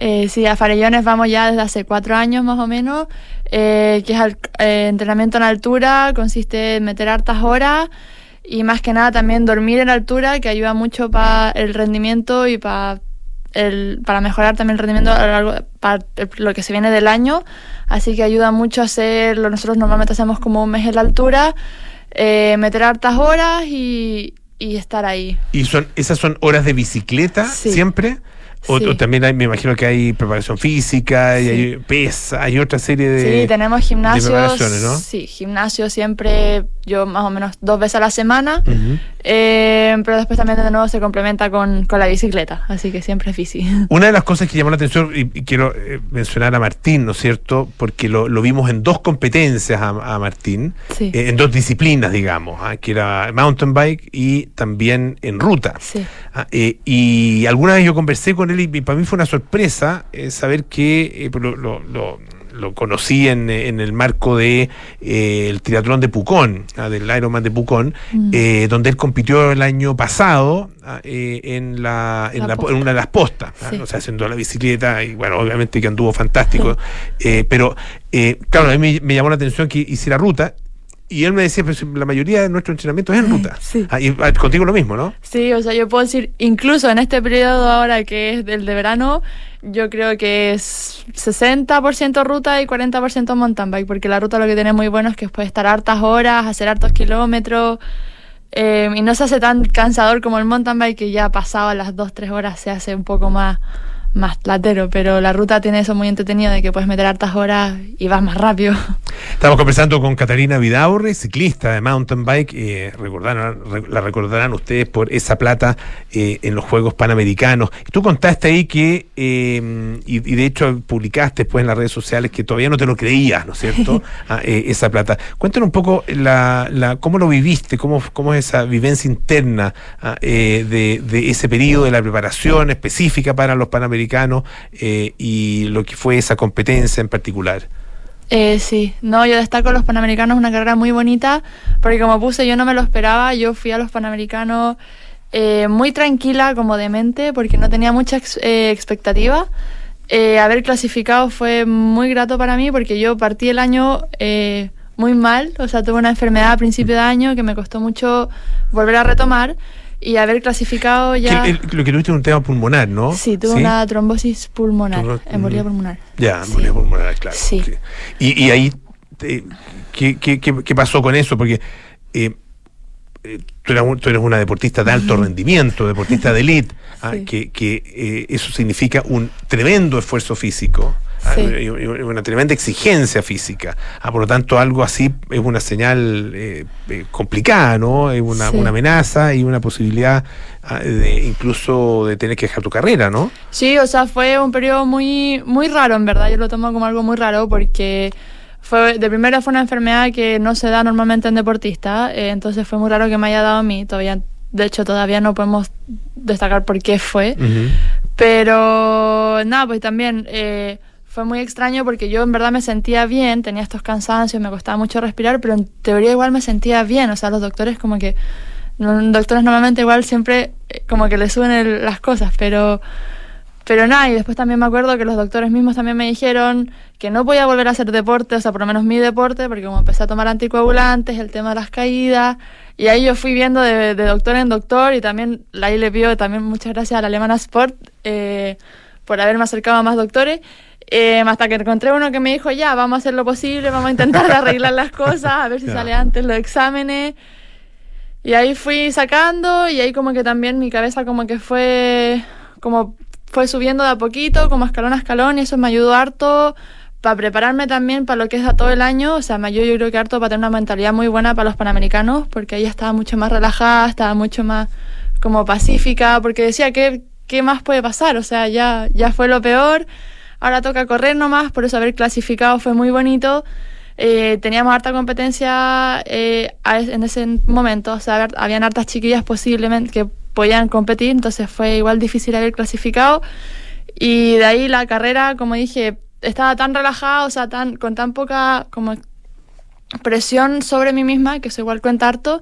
Eh, sí, a Farellones vamos ya desde hace cuatro años más o menos, eh, que es al- eh, entrenamiento en altura, consiste en meter hartas horas y más que nada también dormir en altura, que ayuda mucho para el rendimiento y para el, para mejorar también el rendimiento a lo largo para lo que se viene del año. Así que ayuda mucho a hacerlo. Nosotros normalmente hacemos como un mes en la altura, eh, meter hartas horas y, y estar ahí. ¿Y son esas son horas de bicicleta Sí. siempre? O, Sí. o también hay, me imagino que hay preparación física, y hay pesa, hay otra serie de... Sí, tenemos gimnasios. ¿no? Sí, gimnasio siempre, yo más o menos dos veces a la semana. Eh, pero después también de nuevo se complementa con, con la bicicleta, así que siempre es bici. *laughs* Una de las cosas que llamó la atención, y, y quiero eh, mencionar a Martín, ¿no es cierto? Porque lo, lo vimos en dos competencias a, a Martín, Sí. eh, en dos disciplinas, digamos, ah, que era mountain bike y también en ruta. Ah, y alguna vez yo conversé con él y, y para mí fue una sorpresa eh, saber que eh, lo, lo- lo- lo conocí en, eh, en el marco de eh, el triatlón de Pucón, ah, del Ironman de Pucón, Mm. eh, donde él compitió el año pasado ah, en, la, en, La en una de las postas, ah, o sea, haciendo la bicicleta y bueno, obviamente que anduvo fantástico, eh, pero eh, claro, a mí me, me llamó la atención que hiciera ruta. Y él me decía, pues la mayoría de nuestro entrenamiento es en ruta. Sí. Ah, y ah, contigo lo mismo, ¿no? Sí, o sea, yo puedo decir, incluso en este periodo ahora que es del de verano, yo creo que es 60% ruta y 40% mountain bike, porque la ruta lo que tiene muy bueno es que puede estar hartas horas, hacer hartos kilómetros, eh, y no se hace tan cansador como el mountain bike, que ya pasado las 2-3 horas se hace un poco más más platero, pero la ruta tiene eso muy entretenido de que puedes meter hartas horas y vas más rápido. Estamos conversando con Catarina Vidaurre, ciclista de mountain bike. Eh, recordarán, la recordarán ustedes por esa plata eh, en los Juegos Panamericanos. Tú contaste ahí que, eh, y, y, de hecho publicaste después en las redes sociales que todavía no te lo creías, ¿no es cierto? *laughs* ah, esa plata. Cuéntanos un poco la, la, cómo lo viviste, cómo, cómo es esa vivencia interna ah, de, de, ese periodo de la preparación específica para los Panamericanos eh, y lo que fue esa competencia en particular. Eh, sí, no, yo destaco los Panamericanos, una carrera muy bonita, porque como puse, yo no me lo esperaba, yo fui a los Panamericanos eh, muy tranquila, como de mente, porque no tenía mucha ex, eh, expectativa. Eh, haber clasificado fue muy grato para mí, porque yo partí el año eh, muy mal, o sea, tuve una enfermedad a principio de año que me costó mucho volver a retomar y haber clasificado ya. Que, el, lo que tuviste un tema pulmonar, ¿no? Sí, tuve ¿Sí? una trombosis pulmonar, Turbo... embolia pulmonar. Ya, embolia sí. pulmonar, claro. Sí. sí. Y, y, ahí, eh, ¿qué, qué, qué, pasó con eso? Porque eh, tú, eres, tú, eres, una deportista de alto rendimiento, deportista de elite, *laughs* ¿ah? que, que eh, eso significa un tremendo esfuerzo físico. Sí. y una tremenda exigencia física. Ah, por lo tanto, algo así es una señal eh, eh, complicada, ¿no? Es una, sí. una, amenaza y una posibilidad ah, de incluso de tener que dejar tu carrera, ¿no? Sí, o sea, fue un periodo muy, muy raro, en verdad. Yo lo tomo como algo muy raro porque fue de primero fue una enfermedad que no se da normalmente en deportistas, eh, entonces fue muy raro que me haya dado a mí. Todavía, de hecho, todavía no podemos destacar por qué fue. Uh -huh. Pero nada, pues también eh, fue muy extraño porque yo en verdad me sentía bien, tenía estos cansancios, me costaba mucho respirar, pero en teoría igual me sentía bien, o sea, los doctores como que, los doctores normalmente igual siempre eh, como que le suben el, las cosas, pero, pero nada, y después también me acuerdo que los doctores mismos también me dijeron que no podía volver a hacer deporte, o sea, por lo menos mi deporte, porque como empecé a tomar anticoagulantes, el tema de las caídas, y ahí yo fui viendo de, doctor en doctor, y también ahí le pido también muchas gracias a la Alemana Sport eh, por haberme acercado a más doctores, eh, hasta que encontré uno que me dijo, ya, vamos a hacer lo posible, vamos a intentar arreglar las cosas, a ver si sale antes los exámenes. Y ahí fui sacando y ahí como que también mi cabeza como que fue, como fue subiendo de a poquito, como escalón a escalón y eso me ayudó harto para prepararme también para lo que es a todo el año, o sea, me ayudó yo creo que harto para tener una mentalidad muy buena para los Panamericanos, porque ahí estaba mucho más relajada, estaba mucho más como pacífica, porque decía, ¿qué, qué más puede pasar? O sea, ya, ya fue lo peor ahora toca correr nomás, por eso haber clasificado fue muy bonito. Eh, teníamos harta competencia eh, en ese momento, o sea, habían hartas chiquillas posiblemente que podían competir, entonces fue igual difícil haber clasificado. Y de ahí la carrera, como dije, estaba tan relajada, o sea, tan, con tan poca como presión sobre mí misma, que eso igual cuenta harto,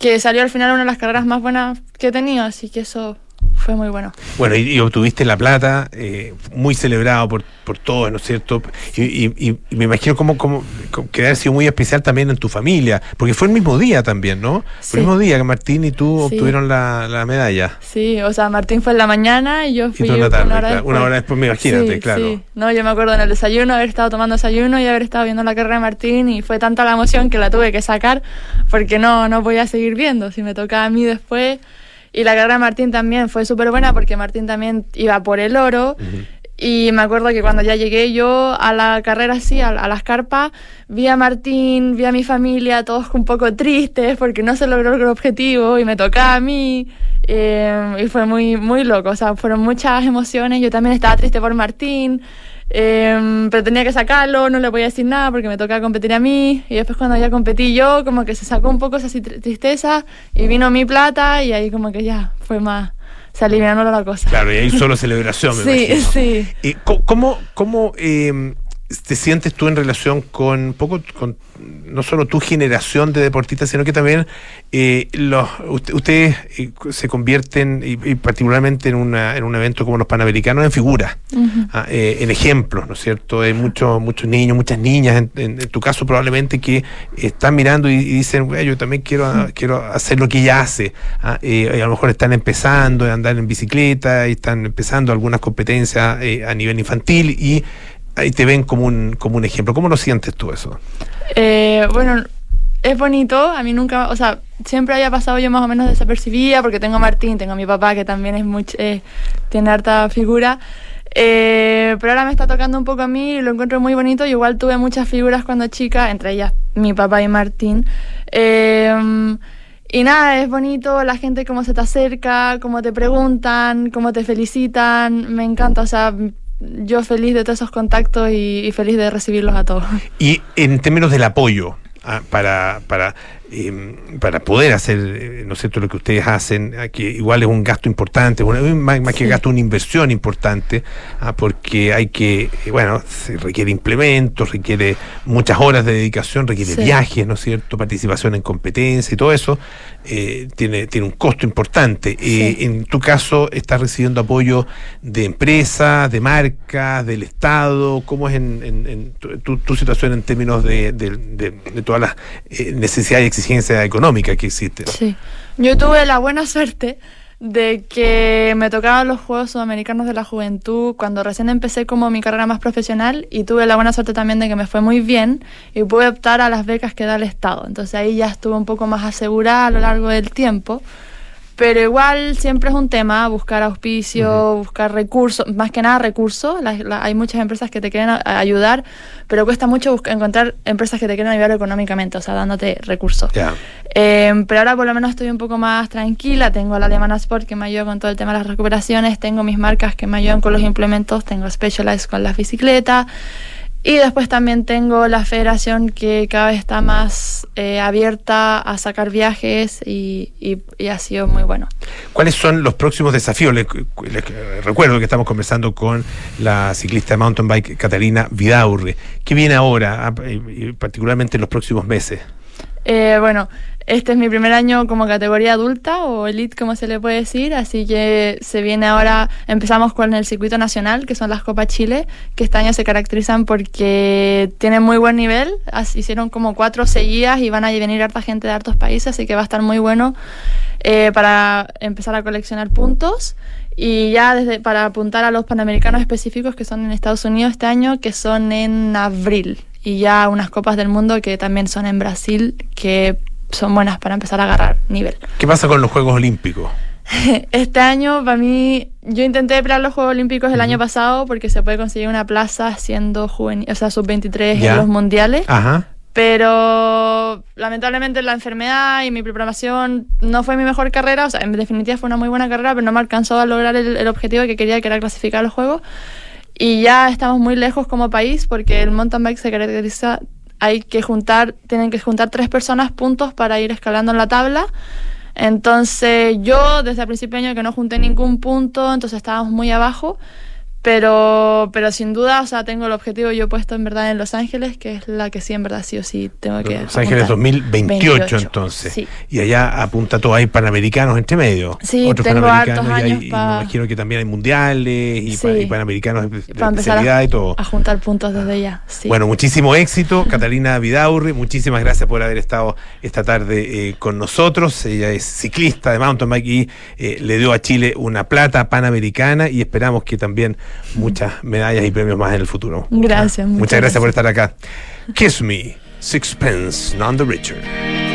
que salió al final una de las carreras más buenas que he tenido, así que eso fue muy bueno. Bueno, y, y obtuviste la plata, eh, muy celebrado por, por todos, ¿no es cierto? Y, y, y me imagino cómo, cómo, que ha sido muy especial también en tu familia, porque fue el mismo día también, ¿no? Sí. Fue el mismo día que Martín y tú sí. obtuvieron la, la, medalla. Sí, o sea, Martín fue en la mañana y yo fui y una, tarde, una, hora claro, una hora después, imagínate, sí, claro. Sí. No, yo me acuerdo en el desayuno haber estado tomando desayuno y haber estado viendo la carrera de Martín y fue tanta la emoción que la tuve que sacar porque no, no podía seguir viendo. Si me tocaba a mí después y la carrera de Martín también fue súper buena porque Martín también iba por el oro. Uh -huh. Y me acuerdo que cuando ya llegué yo a la carrera así, a, a, las carpas, vi a Martín, vi a mi familia, todos un poco tristes porque no se logró el objetivo y me tocaba a mí. Eh, y fue muy, muy loco, o sea, fueron muchas emociones. Yo también estaba triste por Martín. Eh, pero tenía que sacarlo, no le podía decir nada porque me tocaba competir a mí. Y después cuando ya competí yo, como que se sacó un poco esa tristeza y vino mi plata y ahí como que ya fue más se alivianó la cosa. Claro, y ahí solo celebración, me sí, imagino. Sí. ¿Cómo, cómo eh, te sientes tú en relación con poco con no solo tu generación de deportistas, sino que también eh, los usted, ustedes eh, se convierten, y, y, particularmente en, una, en un evento como los Panamericanos, en figuras, uh -huh. ah, eh, en ejemplos, ¿no es cierto? Hay muchos muchos niños, muchas niñas, en, en, en, tu caso probablemente, que están mirando y, y dicen, yo también quiero, uh -huh. quiero hacer lo que ella hace. Ah, a lo mejor están empezando a andar en bicicleta y están empezando algunas competencias a nivel infantil y ahí te ven como un, como un ejemplo. ¿Cómo lo sientes tú eso? Eh, bueno, es bonito. A mí nunca, o sea, siempre había pasado yo más o menos desapercibida porque tengo a Martín, tengo a mi papá que también es muy, eh, tiene harta figura. Eh, pero ahora me está tocando un poco a mí y lo encuentro muy bonito. Y igual tuve muchas figuras cuando chica, entre ellas mi papá y Martín. Eh, y nada, es bonito la gente cómo se te acerca, cómo te preguntan, cómo te felicitan. Me encanta, o sea, yo feliz de todos esos contactos y, feliz de recibirlos a todos. Y en términos del apoyo ah, para, para eh, para poder hacer, eh, ¿no es cierto?, lo que ustedes hacen, que igual es un gasto importante, una, más, más, que gasto, una inversión importante, ah, porque hay que, eh, bueno, se requiere implementos, requiere muchas horas de dedicación, requiere sí. viajes, ¿no es cierto?, participación en competencia y todo eso, eh, tiene, tiene un costo importante. Sí. Eh, en tu caso, ¿estás recibiendo apoyo de empresas, de marcas, del Estado? ¿Cómo es en, en, en tu, tu, situación en términos de, de, de, de todas las necesidades y exigencia económica que existe. Sí, yo tuve la buena suerte de que me tocaban los Juegos Sudamericanos de la Juventud cuando recién empecé como mi carrera más profesional y tuve la buena suerte también de que me fue muy bien y pude optar a las becas que da el Estado. Entonces ahí ya estuve un poco más asegurada a lo largo del tiempo. Pero igual siempre es un tema buscar auspicio, uh -huh. buscar recursos, más que nada recursos. La, la, hay muchas empresas que te quieren ayudar, pero cuesta mucho buscar, encontrar empresas que te quieren ayudar económicamente, o sea, dándote recursos. Yeah. Eh, pero ahora por lo menos estoy un poco más tranquila. Tengo la Alemana Sport que me ayuda con todo el tema de las recuperaciones, tengo mis marcas que me ayudan con los implementos, tengo Specialized con la bicicleta. Y después también tengo la federación que cada vez está más eh, abierta a sacar viajes y, y, y, ha sido muy bueno. ¿Cuáles son los próximos desafíos? Les, les, recuerdo que estamos conversando con la ciclista de mountain bike Catalina Vidaurre. ¿Qué viene ahora, ah, particularmente en los próximos meses? Eh, bueno, este es mi primer año como categoría adulta o elite, como se le puede decir, así que se viene ahora, empezamos con el circuito nacional, que son las Copas Chile, que este año se caracterizan porque tienen muy buen nivel, hicieron como cuatro seguidas y van a venir harta gente de hartos países, así que va a estar muy bueno eh, para empezar a coleccionar puntos. Y ya desde para apuntar a los panamericanos específicos que son en Estados Unidos este año, que son en abril. Y ya unas copas del mundo que también son en Brasil, que son buenas para empezar a agarrar nivel. ¿Qué pasa con los Juegos Olímpicos? *laughs* Este año, para mí, yo intenté esperar los Juegos Olímpicos el uh -huh. año pasado porque se puede conseguir una plaza siendo juvenil, o sea, sub-23 en los mundiales. Ajá. Pero lamentablemente la enfermedad y mi preparación no fue mi mejor carrera, o sea, en definitiva fue una muy buena carrera, pero no me alcanzó a lograr el, el objetivo que quería, que era clasificar los Juegos. Y ya estamos muy lejos como país porque el mountain bike se caracteriza, hay que juntar, tienen que juntar tres personas puntos para ir escalando en la tabla. Entonces yo desde el principio año que no junté ningún punto, entonces estábamos muy abajo. Pero, pero sin duda, o sea, tengo el objetivo yo puesto en verdad en Los Ángeles, que es la que sí en verdad sí o sí tengo que. Los Ángeles 2028 28, entonces. Sí. Y allá apunta todo, hay panamericanos entre medio. Sí, Otros tengo hartos años y, pa... me imagino que también hay mundiales y, sí. pa, y panamericanos de, para especialidad a, y todo. A juntar puntos desde ya. Sí. Bueno, muchísimo éxito, *laughs* Catalina Vidaurri, muchísimas gracias por haber estado esta tarde eh, con nosotros. Ella es ciclista de mountain bike y eh, le dio a Chile una plata panamericana y esperamos que también muchas medallas y premios más en el futuro. Gracias. Muchas, muchas gracias por estar acá. Kiss Me, Sixpence, None the Richer.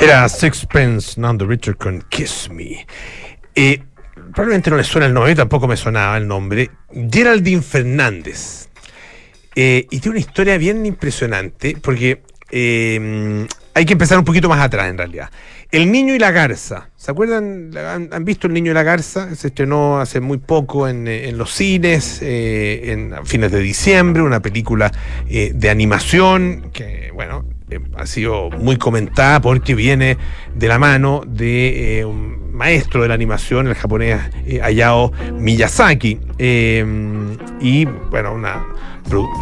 Era Sixpence None the Richer con Kiss Me. Eh, probablemente no le suena el nombre, tampoco me sonaba el nombre. Geraldine Fernández. Eh, y tiene una historia bien impresionante porque eh, hay que empezar un poquito más atrás en realidad. El niño y la garza. ¿Se acuerdan? ¿Han, visto El niño y la garza? Se estrenó hace muy poco en, eh, los cines, eh, en fines de diciembre, una película de animación que, bueno, ha sido muy comentada porque viene de la mano de eh, un maestro de la animación, el japonés eh, Hayao Miyazaki. Eh, y bueno, una,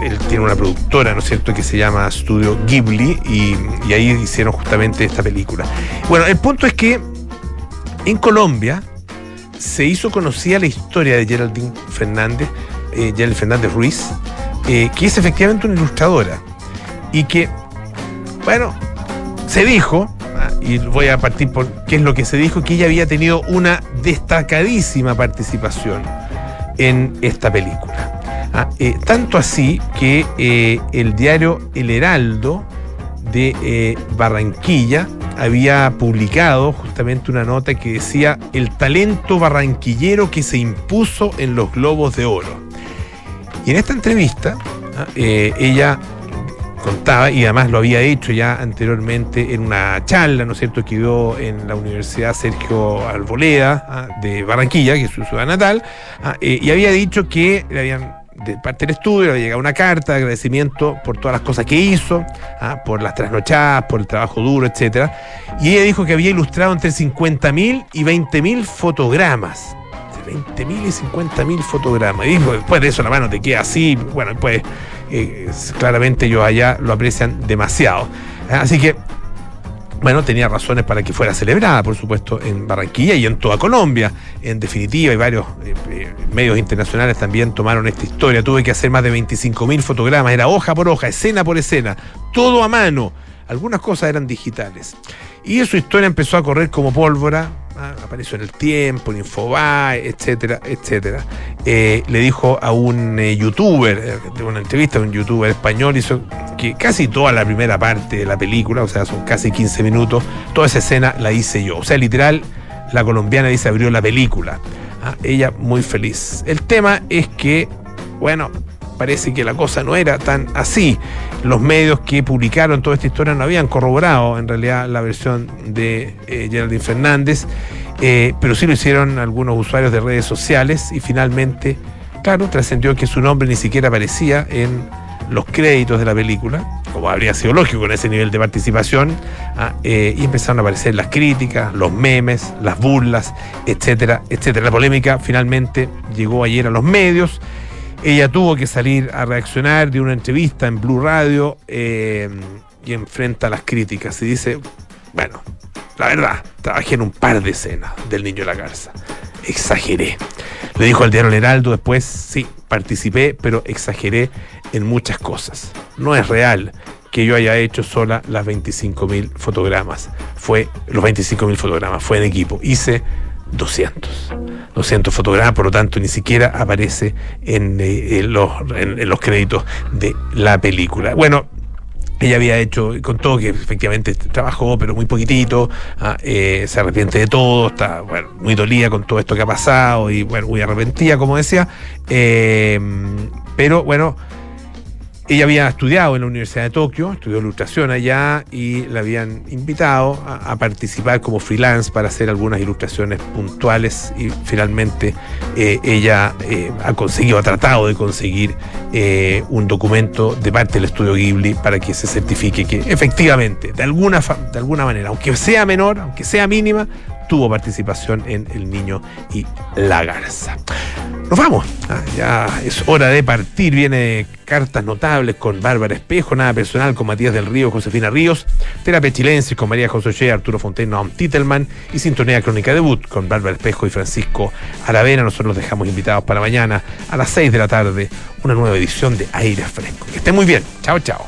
él tiene una productora, ¿no es cierto?, que se llama Studio Ghibli y, y ahí hicieron justamente esta película. Bueno, el punto es que en Colombia se hizo conocida la historia de Geraldine Fernández, eh, Geraldine Fernández Ruiz, eh, que es efectivamente una ilustradora y que, bueno, se dijo, ah, y voy a partir por qué es lo que se dijo, que ella había tenido una destacadísima participación en esta película. Ah, eh, tanto así que eh, el diario El Heraldo de eh, Barranquilla había publicado justamente una nota que decía el talento barranquillero que se impuso en los globos de oro. Y en esta entrevista ah, ella contaba, y además lo había hecho ya anteriormente en una charla, ¿no es cierto?, que dio en la Universidad Sergio Arboleda ah, de Barranquilla, que es su ciudad natal, ah, eh, y había dicho que le habían, de parte del estudio, le llegado una carta de agradecimiento por todas las cosas que hizo, ah, por las trasnochadas, por el trabajo duro, etcétera. Y ella dijo que había ilustrado entre 50.000 y 20.000 fotogramas. 20.000 y 50.000 fotogramas. Y dijo, después de eso la mano te queda así. Bueno, pues eh, claramente ellos allá lo aprecian demasiado. Ah, Así que, bueno, tenía razones para que fuera celebrada, por supuesto, en Barranquilla y en toda Colombia. En definitiva, y varios eh, eh, medios internacionales también tomaron esta historia. Tuve que hacer más de 25.000 fotogramas, era hoja por hoja, escena por escena, todo a mano. Algunas cosas eran digitales. Y su historia empezó a correr como pólvora. ah, apareció en el tiempo, en Infobae, etcétera, etcétera. Eh, le dijo a un eh, youtuber, eh, de una entrevista a un youtuber español, hizo que casi toda la primera parte de la película, o sea, son casi 15 minutos, toda esa escena la hice yo. O sea, literal, la colombiana dice abrió la película. Ah, ella muy feliz. El tema es que, bueno, parece que la cosa no era tan así. Los medios que publicaron toda esta historia no habían corroborado en realidad la versión de eh, Geraldine Fernández, eh, pero sí lo hicieron algunos usuarios de redes sociales y finalmente, claro, trascendió que su nombre ni siquiera aparecía en los créditos de la película, como habría sido lógico con ese nivel de participación, ah, eh, y empezaron a aparecer las críticas, los memes, las burlas, etcétera, etcétera. La polémica finalmente llegó ayer a los medios. Ella tuvo que salir a reaccionar de una entrevista en Blue Radio eh, y enfrenta las críticas y dice, bueno, la verdad, trabajé en un par de escenas del niño de la garza. Exageré. Le dijo al diario El Heraldo después, sí, participé, pero exageré en muchas cosas. No es real que yo haya hecho sola las 25.000 fotogramas. Fue los 25.000 fotogramas, fue en equipo. Hice 200. 200 fotogramas, por lo tanto ni siquiera aparece en, eh, los, en- los créditos de la película. Bueno, ella había hecho, contó que efectivamente trabajó, pero muy poquitito, ah, eh, se arrepiente de todo, está muy dolida con todo esto que ha pasado y bueno, muy arrepentida, como decía. Eh, pero bueno, ella había estudiado en la Universidad de Tokio, estudió ilustración allá y la habían invitado a, participar como freelance para hacer algunas ilustraciones puntuales y finalmente eh, ella eh, ha conseguido, ha tratado de conseguir eh, un documento de parte del estudio Ghibli para que se certifique que efectivamente, de alguna, de alguna manera, aunque sea menor, aunque sea mínima, tuvo participación en El Niño y la Garza. Nos vamos, ah, ya es hora de partir. Viene cartas notables con Bárbara Espejo, nada personal con Matías del Río, Josefina Ríos, terapia chilensis con María José Ollea, Arturo Fontaine, Noam Titelman y sintonía crónica debut con Bárbara Espejo y Francisco Aravena. Nosotros los dejamos invitados para mañana a las 6 de la tarde, una nueva edición de Aire Fresco. Que estén muy bien. Chao, chao.